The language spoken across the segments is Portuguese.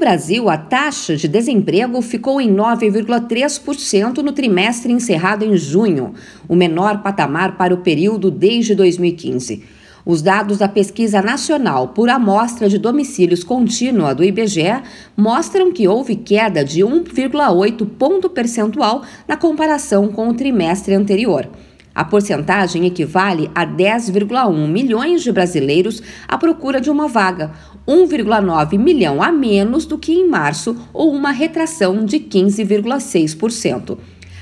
Brasil, a taxa de desemprego ficou em 9,3% no trimestre encerrado em junho, o menor patamar para o período desde 2015. Os dados da Pesquisa Nacional por Amostra de Domicílios Contínua do IBGE mostram que houve queda de 1,8 ponto percentual na comparação com o trimestre anterior. A porcentagem equivale a 10,1 milhões de brasileiros à procura de uma vaga, 1,9 milhão a menos do que em março, ou uma retração de 15,6%.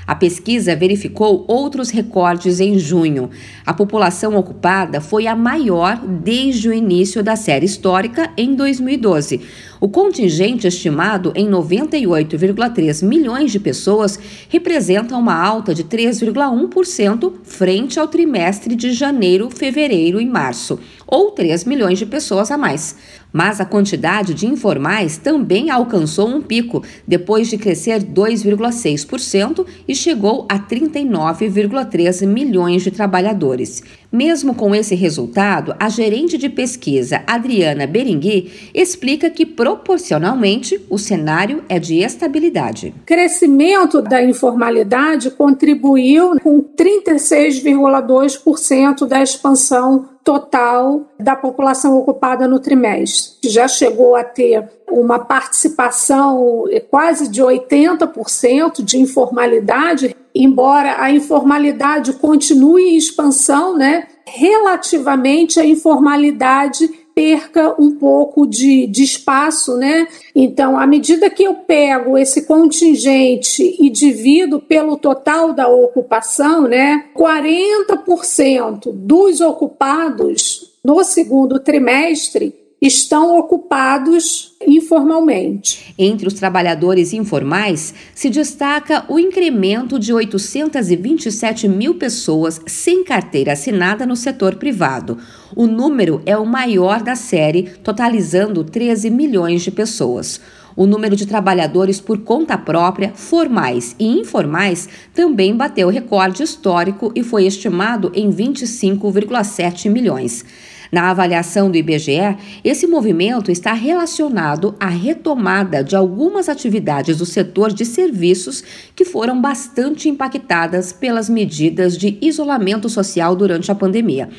A pesquisa verificou outros recordes em junho. A população ocupada foi a maior desde o início da série histórica em 2012. O contingente estimado em 98,3 milhões de pessoas representa uma alta de 3,1% frente ao trimestre de janeiro, fevereiro e março, ou 3 milhões de pessoas a mais. Mas a quantidade de informais também alcançou um pico, depois de crescer 2,6% e chegou a 39,3 milhões de trabalhadores. Mesmo com esse resultado, a gerente de pesquisa Adriana Berengui explica que proporcionalmente o cenário é de estabilidade. Crescimento da informalidade contribuiu com 36,2% da expansão total da população ocupada no trimestre. Já chegou a ter uma participação quase de 80% de informalidade, embora a informalidade continue em expansão, né? Relativamente à informalidade perca um pouco de, de espaço, né? Então, à medida que eu pego esse contingente e divido pelo total da ocupação, né? 40% dos ocupados no segundo trimestre estão ocupados informalmente. Entre os trabalhadores informais, se destaca o incremento de 827 mil pessoas sem carteira assinada no setor privado. O número é o maior da série, totalizando 13 milhões de pessoas. O número de trabalhadores por conta própria, formais e informais, também bateu recorde histórico e foi estimado em 25,7 milhões. Na avaliação do IBGE, esse movimento está relacionado à retomada de algumas atividades do setor de serviços que foram bastante impactadas pelas medidas de isolamento social durante a pandemia.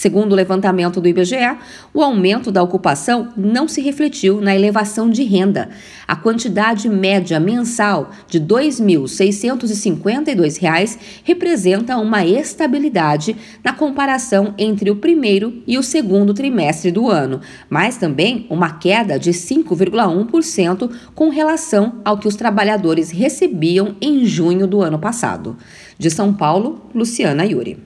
Segundo o levantamento do IBGE, o aumento da ocupação não se refletiu na elevação de renda. A quantidade média mensal de R$ 2.652 representa uma estabilidade na comparação entre o primeiro e o segundo trimestre do ano, mas também uma queda de 5,1% com relação ao que os trabalhadores recebiam em junho do ano passado. De São Paulo, Luciana Yuri.